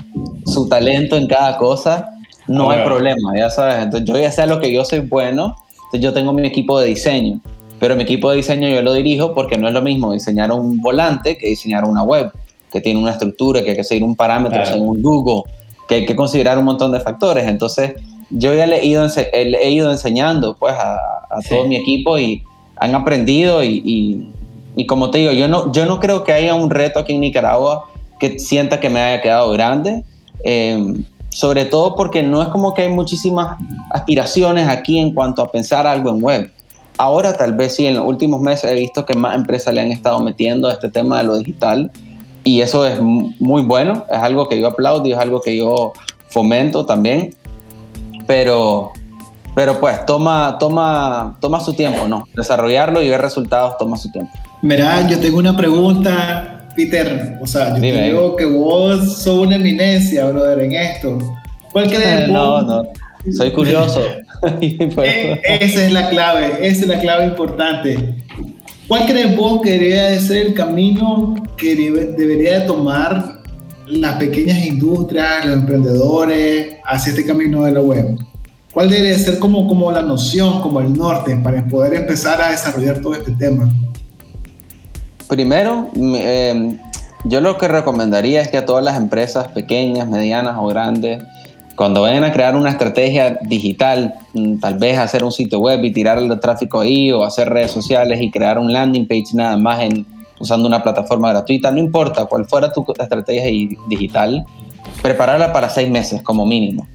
Speaker 4: su talento en cada cosa, no hay problema, ya sabes. Entonces, yo ya sé lo que yo soy bueno yo tengo mi equipo de diseño, pero mi equipo de diseño yo lo dirijo porque no es lo mismo diseñar un volante que diseñar una web, que tiene una estructura, que hay que seguir un parámetro según Google, que hay que considerar un montón de factores. Entonces, yo ya le he ido, he ido enseñando pues a, todo mi equipo y han aprendido y, y, como te digo, yo no, yo no creo que haya un reto aquí en Nicaragua que sienta que me haya quedado grande. Eh, sobre todo porque no es como que hay muchísimas aspiraciones aquí en cuanto a pensar algo en web. Ahora tal vez sí, en los últimos meses he visto que más empresas le han estado metiendo a este tema de lo digital y eso es muy bueno, es algo que yo aplaudo y es algo que yo fomento también, pero, pero pues toma, toma, toma su tiempo, ¿no? Desarrollarlo y ver resultados toma su tiempo.
Speaker 3: Mira, yo tengo una pregunta Peter, o sea, yo te digo que vos sos una eminencia, brother, en esto. ¿Cuál [LAUGHS] crees
Speaker 4: No, no, soy curioso. [LAUGHS] [LAUGHS]
Speaker 3: Eh, esa es la clave, esa es la clave importante. ¿Cuál crees vos que debería ser el camino que debería de tomar las pequeñas industrias, los emprendedores hacia este camino de la web? ¿Cuál debería ser como, como la noción, como el norte para poder empezar a desarrollar todo este tema?
Speaker 4: Primero, em, yo lo que recomendaría es que a todas las empresas pequeñas, medianas o grandes, cuando vayan a crear una estrategia digital, mm, tal vez hacer un sitio web y tirar el tráfico ahí o hacer redes sociales y crear un landing page nada más en, usando una plataforma gratuita, no importa cuál fuera tu estrategia digital, prepararla para seis meses como mínimo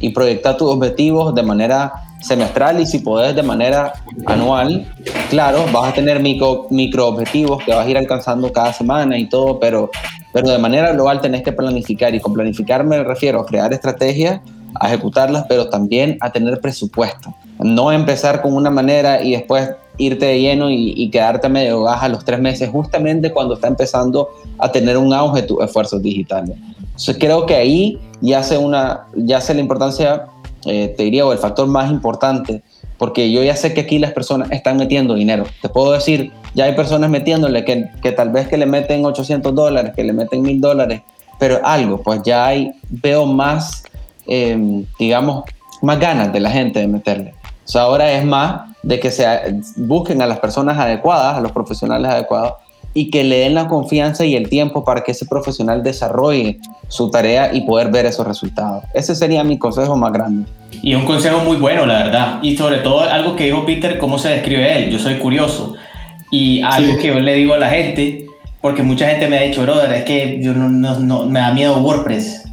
Speaker 4: y proyectar tus objetivos de manera semestral y si podés de manera anual, claro, vas a tener micro, micro objetivos que vas a ir alcanzando cada semana y todo, pero, pero de manera global tenés que planificar y con planificar me refiero a crear estrategias, a ejecutarlas, pero también a tener presupuesto. No empezar con una manera y después irte de lleno y, quedarte medio baja los tres meses, justamente cuando está empezando a tener un auge tus esfuerzos digitales. Entonces creo que ahí ya hace, una, ya hace la importancia eh, te diría, o el factor más importante, porque yo ya sé que aquí las personas están metiendo dinero. Te puedo decir, ya hay personas metiéndole que, que tal vez que le meten 800 dólares, que le meten 1000 dólares, pero algo, pues ya hay, veo más, em, digamos, más ganas de la gente de meterle. O sea, ahora es más de que se busquen a las personas adecuadas, a los profesionales adecuados, y que le den la confianza y el tiempo para que ese profesional desarrolle su tarea y poder ver esos resultados. Ese sería mi consejo más grande.
Speaker 2: Y un consejo muy bueno, la verdad. Y sobre todo algo que dijo Peter, cómo se describe él. Yo soy curioso. Y algo que yo le digo a la gente, porque mucha gente me ha dicho, brother, es que yo no, no, me da miedo WordPress.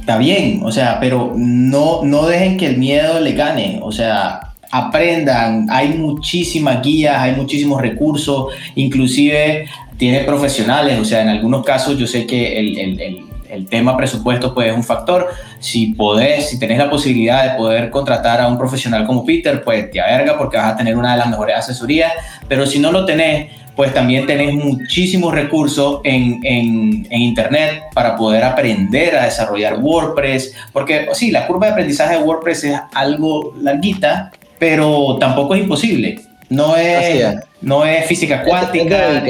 Speaker 2: Está bien, o sea, pero no, no dejen que el miedo le gane. O sea, aprendan, hay muchísimas guías, hay muchísimos recursos, inclusive tiene profesionales, o sea, en algunos casos yo sé que el, el, el, tema presupuesto pues es un factor, si podés, si tenés la posibilidad de poder contratar a un profesional como Peter, pues te averga porque vas a tener una de las mejores asesorías, pero si no lo tenés, pues también tenés muchísimos recursos en, en, en, Internet para poder aprender a desarrollar WordPress, porque sí, la curva de aprendizaje de WordPress es algo larguita, pero tampoco es imposible. No es, no es física cuántica.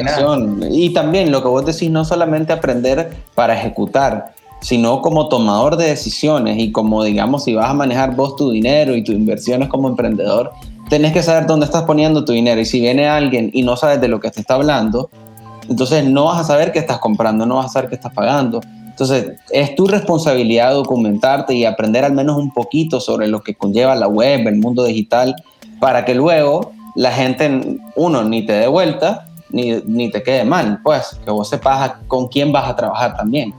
Speaker 4: y también lo que vos decís, no solamente aprender para ejecutar, sino como tomador de decisiones y como, digamos, si vas a manejar vos tu dinero y tus inversiones como emprendedor, tenés que saber dónde estás poniendo tu dinero. Y si viene alguien y no sabes de lo que te está hablando, entonces no vas a saber qué estás comprando, no vas a saber qué estás pagando. Entonces, es tu responsabilidad documentarte y aprender al menos un poquito sobre lo que conlleva la web, el mundo digital, para que luego la gente, uno, ni te dé vuelta, ni, ni te quede mal, pues, que vos sepas con quién vas a trabajar también.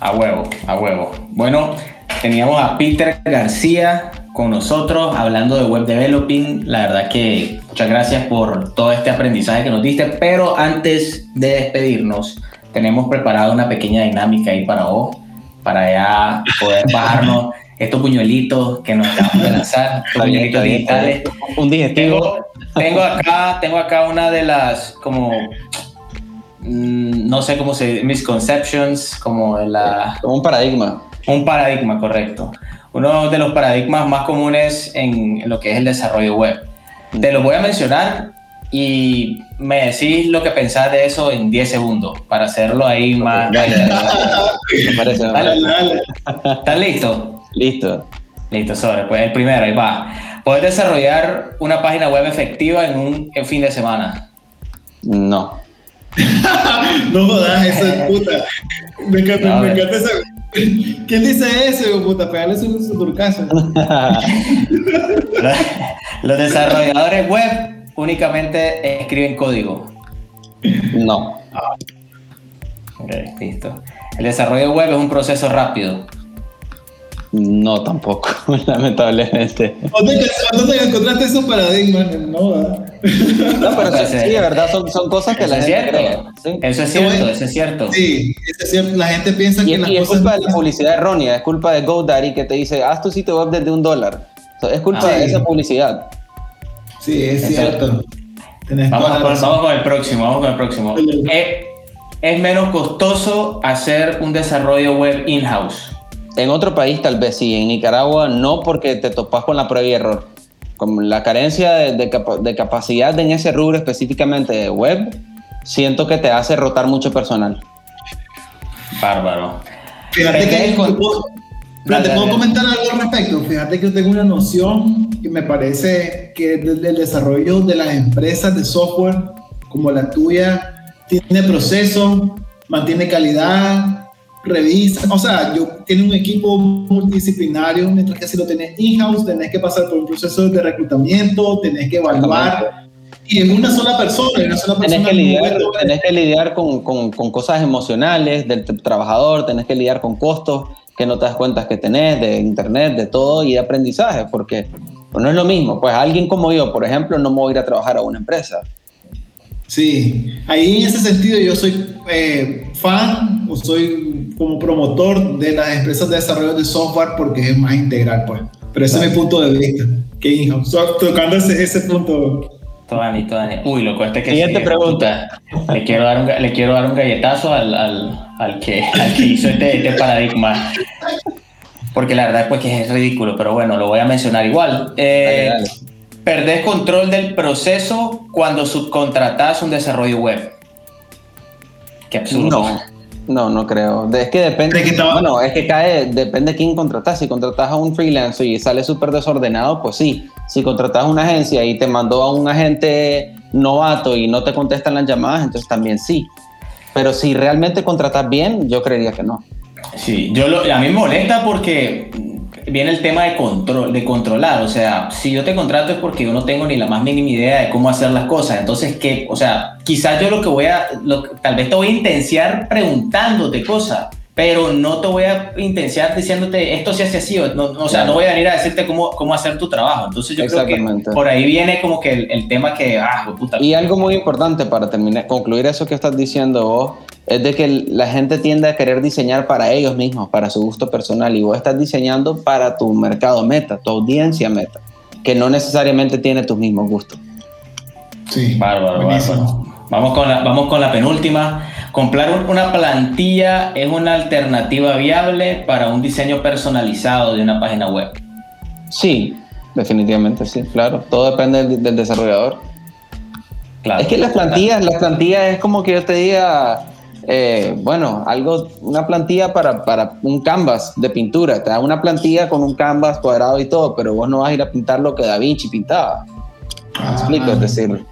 Speaker 2: A huevo, a huevo. Bueno, teníamos a Peter García con nosotros hablando de web developing. La verdad que muchas gracias por todo este aprendizaje que nos diste, pero antes de despedirnos, tenemos preparado una pequeña dinámica ahí para vos, para ya poder [LAUGHS] bajarnos estos puñuelitos que nos acabamos de lanzar, estos puñuelitos digitales.
Speaker 4: Un digestivo.
Speaker 2: Tengo, acá, tengo acá una de las como mm, no sé cómo se misconceptions, como la
Speaker 4: como un paradigma.
Speaker 2: Un paradigma, correcto. Uno de los paradigmas más comunes en lo que es el desarrollo web. Te lo voy a mencionar y me decís lo que pensás de eso en 10 segundos para hacerlo ahí más.
Speaker 4: Parece.
Speaker 2: ¿Estás listo?
Speaker 4: Listo.
Speaker 2: Listo, sobre. Pues el primero, ahí va. ¿Puedes desarrollar una página web efectiva en un en fin de semana?
Speaker 4: No. [LAUGHS]
Speaker 3: no jodas, eso es puta. Me encanta, no, me encanta esa. ¿Quién dice eso, puta? Pegarle su, su turcaso. [LAUGHS] [LAUGHS]
Speaker 2: Los desarrolladores web únicamente escriben código.
Speaker 4: No.
Speaker 2: Ok, listo. El desarrollo web es un proceso rápido.
Speaker 4: No, tampoco, [LAUGHS] lamentablemente.
Speaker 3: ¿Dónde, encontraste esos paradigmas? No,
Speaker 4: no pero sí, sí, de verdad, son, son cosas que la gente cree.
Speaker 2: ¿sí? Eso es cierto, eso es cierto.
Speaker 3: Sí, eso es cierto. La gente piensa
Speaker 4: y,
Speaker 3: que las
Speaker 4: y
Speaker 3: cosas...
Speaker 4: es culpa de la publicidad errónea, es culpa de GoDaddy que te dice, haz tu sitio web desde un dólar. es culpa
Speaker 3: Ah,
Speaker 4: de
Speaker 3: sí.
Speaker 4: esa publicidad.
Speaker 3: Sí, es cierto. Tenés
Speaker 2: Vamos, con, vamos con el próximo, vamos con el próximo. Eh, es menos costoso hacer un desarrollo web in-house.
Speaker 4: En otro país tal vez sí, en Nicaragua no porque te topas con la prueba y error. Como la carencia de, de capa- de capacidad en ese rubro específicamente de web, siento que te hace rotar mucho personal.
Speaker 2: Bárbaro.
Speaker 3: Fíjate que
Speaker 2: es con- Dale,
Speaker 3: te puedo comentar algo al respecto. Fíjate que yo tengo una noción que me parece que desde el desarrollo de las empresas de software como la tuya tiene proceso, mantiene calidad, revisa. O sea, yo tiene un equipo multidisciplinario, mientras que si lo tenés in-house, tenés que pasar por un proceso de reclutamiento, tenés que evaluar. Y en una sola persona, en una sola persona.
Speaker 4: Tenés que lidiar, tenés que lidiar con, con- con cosas emocionales del trabajador, tenés que lidiar con costos que no te das cuenta que tenés, de internet, de todo y de aprendizaje, porque pues, no es lo mismo. Pues alguien como yo, por ejemplo, no me voy a ir a trabajar a una empresa.
Speaker 3: Sí, ahí en ese sentido yo soy eh, fan o soy como promotor de las empresas de desarrollo de software porque es más integral, pues. Pero ese es mi punto de vista. Que tocando ese, ese punto.
Speaker 2: Todani, Todani. Uy, loco, este que
Speaker 4: Siguiente pregunta.
Speaker 2: puta. Le quiero dar un, ga- le quiero dar un galletazo al, al, al que, al que hizo este, este paradigma. Porque la verdad pues que es ridículo, pero bueno, lo voy a mencionar igual. Eh,
Speaker 4: Dale, dale.
Speaker 2: Perdés control del proceso cuando subcontratas un desarrollo web. Qué absurdo.
Speaker 4: No, no, no creo. Es que depende.
Speaker 3: De
Speaker 4: Bueno, es que cae, depende de quién contratas. Si contratas a un freelancer y sale súper desordenado, pues sí. Si contratas a una agencia y te mandó a un agente novato y no te contestan las llamadas, entonces también sí. Pero si realmente contratas bien, yo creería que no.
Speaker 2: Sí, yo lo, a mí me molesta porque viene el tema de control, de controlar. O sea, si yo te contrato es porque yo no tengo ni la más mínima idea de cómo hacer las cosas. Entonces, ¿qué? O sea, quizás yo lo que voy a, tal vez te voy a intenciar preguntándote cosas, pero no te voy a intenciar diciéndote esto se hace así. O, no, o sea, no voy a venir a decirte cómo, cómo hacer tu trabajo. Entonces, yo creo que por ahí viene como que el, el tema que, ah, puta.
Speaker 4: Y algo muy importante para terminar, concluir eso que estás diciendo vos, es de que la gente tiende a querer diseñar para ellos mismos, para su gusto personal, y vos estás diseñando para tu mercado meta, tu audiencia meta, que no necesariamente tiene tus mismos gustos.
Speaker 3: Sí.
Speaker 2: Bárbaro,
Speaker 3: Buenísimo.
Speaker 2: bárbaro. Vamos con, la, vamos con la penúltima. Comprar un- una plantilla es una alternativa viable para un diseño personalizado de una página web.
Speaker 4: Sí, definitivamente sí, claro. Todo depende del, del desarrollador.
Speaker 2: Claro.
Speaker 4: Es que las plantillas, las plantillas es como que yo te diga, eh, bueno, algo, una plantilla para, para, un canvas de pintura. Te da una plantilla con un canvas cuadrado y todo, pero vos no vas a ir a pintar lo que Da Vinci pintaba. ¿Me explico? Es decir,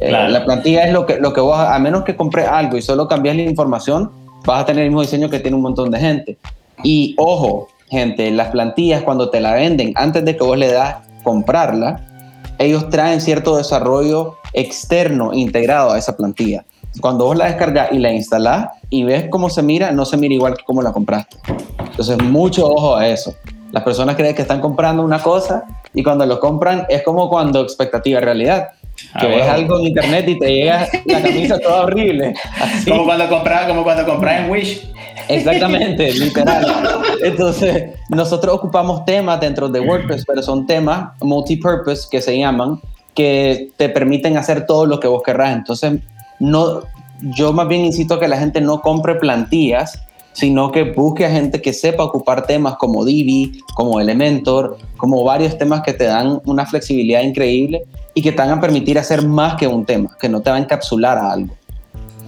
Speaker 4: eh, la plantilla es lo que, lo que vos, a menos que compres algo y solo cambias la información, vas a tener el mismo diseño que tiene un montón de gente. Y ojo, gente, las plantillas cuando te la venden, antes de que vos le das comprarla, ellos traen cierto desarrollo externo integrado a esa plantilla. Cuando vos la descargas y la instalás y ves cómo se mira, no se mira igual que como la compraste. Entonces, mucho ojo a eso. Las personas creen que están comprando una cosa y cuando lo compran es como cuando expectativa realidad. Que ves algo en internet y te llega la camisa toda horrible.
Speaker 2: Como cuando compras como cuando compras en Wish.
Speaker 4: Exactamente, [LAUGHS] literal. Entonces, nosotros ocupamos temas dentro de WordPress, pero son temas multipurpose que se llaman, que te permiten hacer todo lo que vos querrás. Entonces, no, yo más bien insisto a que la gente no compre plantillas, sino que busque a gente que sepa ocupar temas como Divi, como Elementor, como varios temas que te dan una flexibilidad increíble y que te van a permitir hacer más que un tema, que no te va a encapsular a algo.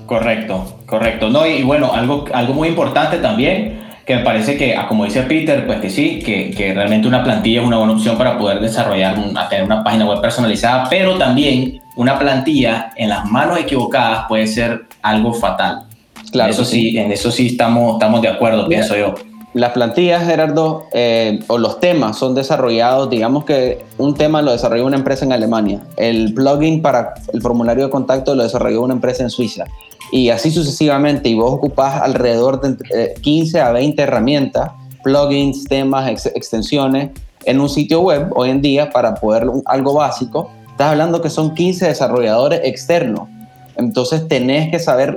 Speaker 2: Correcto, correcto. No, y, bueno, algo, algo muy importante también, que me parece que, ah, como dice Peter, pues que sí, que, que realmente una plantilla es una buena opción para poder desarrollar, tener una página web personalizada, pero también una plantilla en las manos equivocadas puede ser algo fatal. Claro, eso sí, en eso sí estamos, estamos de acuerdo, pienso yo.
Speaker 4: Las plantillas, Gerardo, eh, o los temas son desarrollados, digamos que un tema lo desarrolló una empresa en Alemania, el plugin para el formulario de contacto lo desarrolló una empresa en Suiza, y así sucesivamente, y vos ocupás alrededor de 15 a 20 herramientas, plugins, temas, extensiones, en un sitio web hoy en día para poder algo básico, estás hablando que son 15 desarrolladores externos. Entonces tenés que saber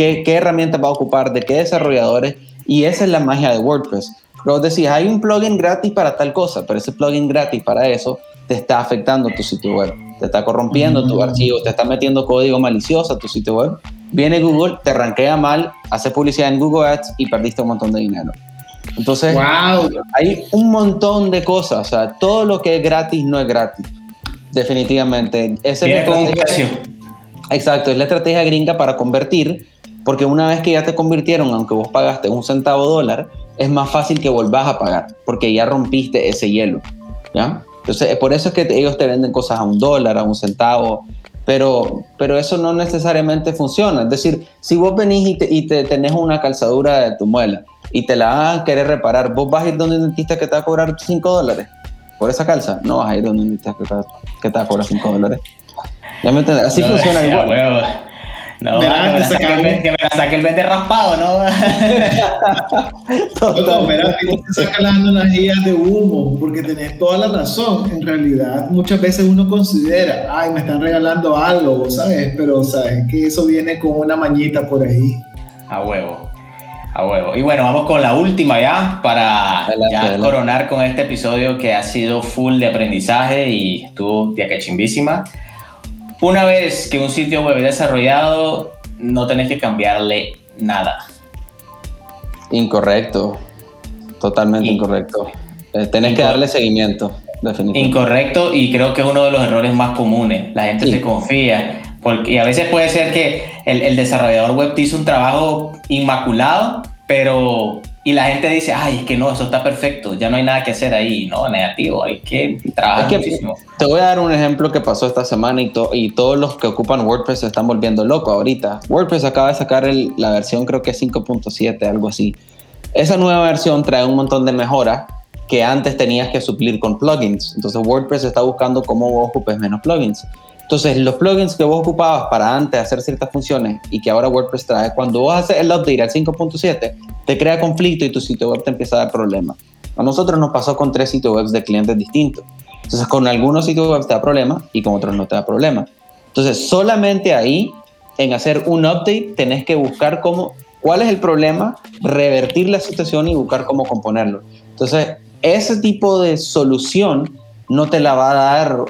Speaker 4: qué, qué herramientas va a ocupar, de qué desarrolladores, y esa es la magia de WordPress. Pero vos decís, hay un plugin gratis para tal cosa, pero ese plugin gratis para eso te está afectando tu sitio web, te está corrompiendo tu mm. archivo, te está metiendo código malicioso a tu sitio web. Viene Google, te rankea mal, hace publicidad en Google Ads y perdiste un montón de dinero. Entonces, hay un montón de cosas, o sea, todo lo que es gratis no es gratis. Definitivamente. Ese es el Exacto, es la estrategia gringa para convertir, porque una vez que ya te convirtieron, aunque vos pagaste un centavo dólar, es más fácil que volvás a pagar, porque ya rompiste ese hielo, ¿ya? Entonces, por eso es que ellos te venden cosas a un dólar, a un centavo, pero, pero eso no necesariamente funciona. Es decir, si vos venís y, te, y te tenés una calzadura de tu muela y te la vas a querer reparar, vos vas a ir donde un dentista que te va a cobrar 5 dólares por esa calza, no vas a ir donde un dentista que te, que te va a cobrar 5 dólares. ¿Ya me entiendes? Así funciona igual.
Speaker 2: No, que, me saque, la saque el vende raspado, ¿no? [LAUGHS]
Speaker 3: no, mira, te estás sacando las guías de humo, porque tenés toda la razón. En realidad, muchas veces uno considera, ay, me están regalando algo, ¿sabes? Pero, ¿sabes? Que eso viene con una mañita por ahí.
Speaker 2: A huevo. A huevo. Y bueno, vamos con la última ya para ya coronar con este episodio que ha sido full de aprendizaje y estuvo que chimbísima. Una vez que un sitio web es desarrollado, no tenés que cambiarle nada.
Speaker 4: Incorrecto. Totalmente incorrecto. Eh, tenés que darle seguimiento, definitivamente.
Speaker 2: Incorrecto y creo que es uno de los errores más comunes. La gente se confía. Porque, y a veces puede ser que el, el desarrollador web te hizo un trabajo inmaculado, pero y la gente dice, ay, es que no, eso está perfecto, ya no hay nada que hacer ahí, no, negativo, hay que trabajar muchísimo.
Speaker 4: Te voy a dar un ejemplo que pasó esta semana y, y todos los que ocupan WordPress se están volviendo locos ahorita. WordPress acaba de sacar la versión, creo que 5.7, algo así. Esa nueva versión trae un montón de mejoras que antes tenías que suplir con plugins. Entonces WordPress está buscando cómo ocupes menos plugins. Entonces, los plugins que vos ocupabas para antes hacer ciertas funciones y que ahora WordPress trae, cuando vos haces el update al 5.7, te crea conflicto y tu sitio web te empieza a dar problemas. A nosotros nos pasó con tres sitios web de clientes distintos. Entonces, con algunos sitios web te da problema y con otros no te da problema. Entonces, solamente ahí, en hacer un update, tenés que buscar cómo, cuál es el problema, revertir la situación y buscar cómo componerlo. Entonces, ese tipo de solución no te la va a dar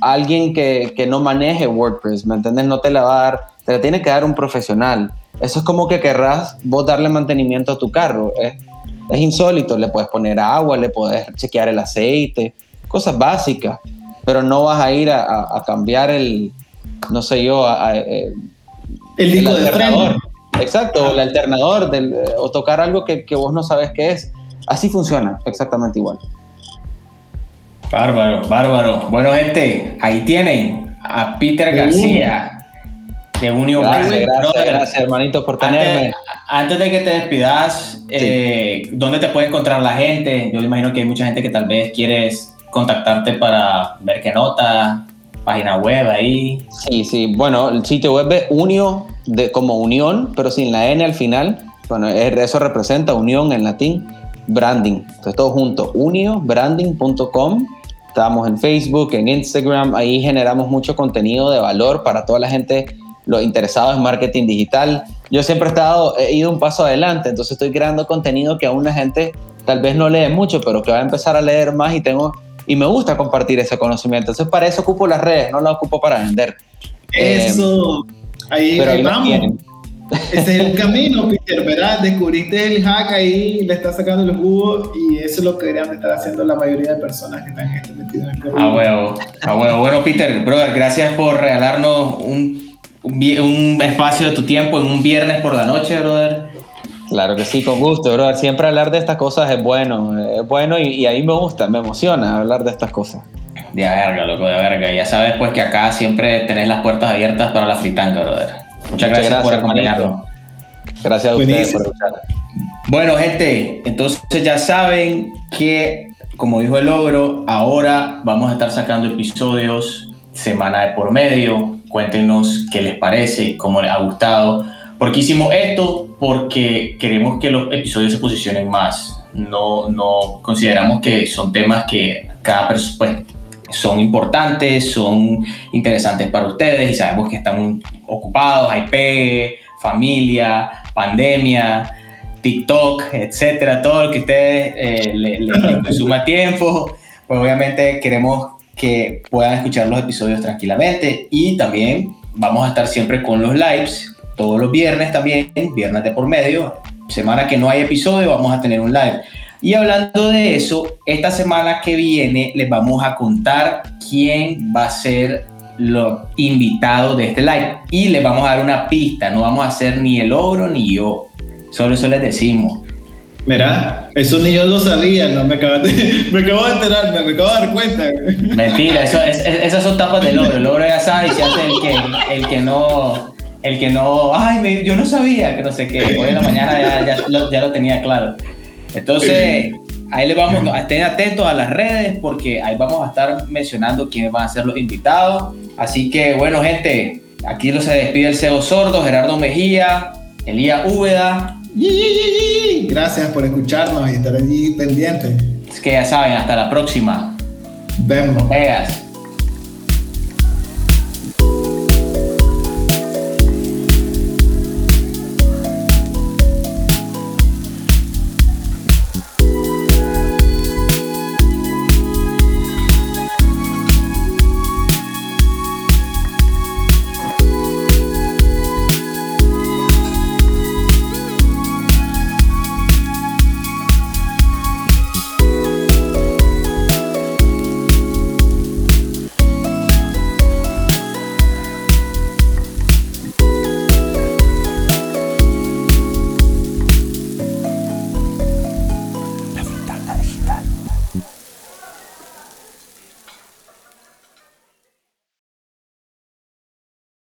Speaker 4: alguien que, que, no maneje WordPress, ¿me entiendes? No te la va a dar, te la tiene que dar un profesional. Eso es como que querrás vos darle mantenimiento a tu carro. Es, es insólito, le puedes poner agua, le puedes chequear el aceite, cosas básicas, pero no vas a ir a, a, cambiar el, no sé yo, a,
Speaker 3: eh, El disco de
Speaker 4: alternador. Exacto, o el alternador, del, eh, o tocar algo que, que vos no sabes qué es. Así funciona, exactamente igual.
Speaker 2: Bárbaro, bárbaro. Bueno, gente, ahí tienen a Peter García de Unión
Speaker 4: Gracias, gracias, gracias, hermanito, por tenerme.
Speaker 2: Antes, de que te despidas, eh, ¿dónde te puede encontrar la gente? Yo imagino que hay mucha gente que tal vez quieres contactarte para ver qué nota, página web ahí.
Speaker 4: Sí, sí. Bueno, el sitio web es unio, de, como unión, pero sin la N al final. Bueno, eso representa unión en latín, branding. Entonces todo junto, uniobranding.com. Estamos en Facebook, en Instagram, ahí generamos mucho contenido de valor para toda la gente, los interesados en marketing digital. Yo siempre he, estado, he ido un paso adelante, entonces estoy creando contenido que aún la gente tal vez no lee mucho, pero que va a empezar a leer más y tengo y me gusta compartir ese conocimiento. Entonces para eso ocupo las redes, no las ocupo para vender.
Speaker 3: Eso, ahí, pero vamos. Ese es el camino, Peter, ¿verdad? Descubriste el hack ahí, le estás sacando el jugo y eso es lo que deberían estar haciendo la mayoría de personas que están metidas en el
Speaker 2: A huevo, a huevo. Bueno, Peter, brother, gracias por regalarnos un, un, espacio de tu tiempo en un viernes por la noche, brother.
Speaker 4: Claro que sí, con gusto, brother. Siempre hablar de estas cosas es bueno, es bueno y, y a mí me gusta, me emociona hablar de estas cosas.
Speaker 2: De verga, loco, de verga. Ya sabes, pues que acá siempre tenés las puertas abiertas para la fritanga, brother. Muchas, gracias, por acompañarnos.
Speaker 4: Gracias a ustedes por escuchar.
Speaker 2: Bueno, gente, entonces ya saben que, como dijo el logro, ahora vamos a estar sacando episodios semana de por medio. Cuéntenos qué les parece, cómo les ha gustado. porque hicimos esto? Porque queremos que los episodios se posicionen más. No, no consideramos que son temas que cada persona, pues, son importantes, son interesantes para ustedes y sabemos que están ocupados, hay pegue, familia, pandemia, TikTok, etcétera, todo lo que ustedes eh, le, le [LAUGHS] consuma tiempo, pues obviamente queremos que puedan escuchar los episodios tranquilamente y también vamos a estar siempre con los lives, todos los viernes también, viernes de por medio, semana que no hay episodio vamos a tener un live. Y hablando de eso, esta semana que viene les vamos a contar quién va a ser los invitados de este live. Y les vamos a dar una pista, no vamos a hacer ni el ogro ni yo. Solo eso les decimos.
Speaker 3: Mira, eso ni yo lo sabía, no me acabo de, [LAUGHS] me acabo de enterar, me, acabo de dar cuenta.
Speaker 2: Mentira, eso, es, esas son tapas del ogro. El ogro ya sabe y se hace el que, el que no, el que no, ay, yo no sabía, que no sé qué. Hoy en la mañana ya, ya, lo, ya lo tenía claro. Entonces, ahí les vamos, estén atentos a las redes porque ahí vamos a estar mencionando quiénes van a ser los invitados. Así que, bueno, gente, aquí se despide el CEO Sordo, Gerardo Mejía, Elías Úbeda.
Speaker 3: Gracias por escucharnos y estar allí pendientes.
Speaker 2: Es que ya saben, hasta la próxima.
Speaker 3: Vemos.
Speaker 2: Veas.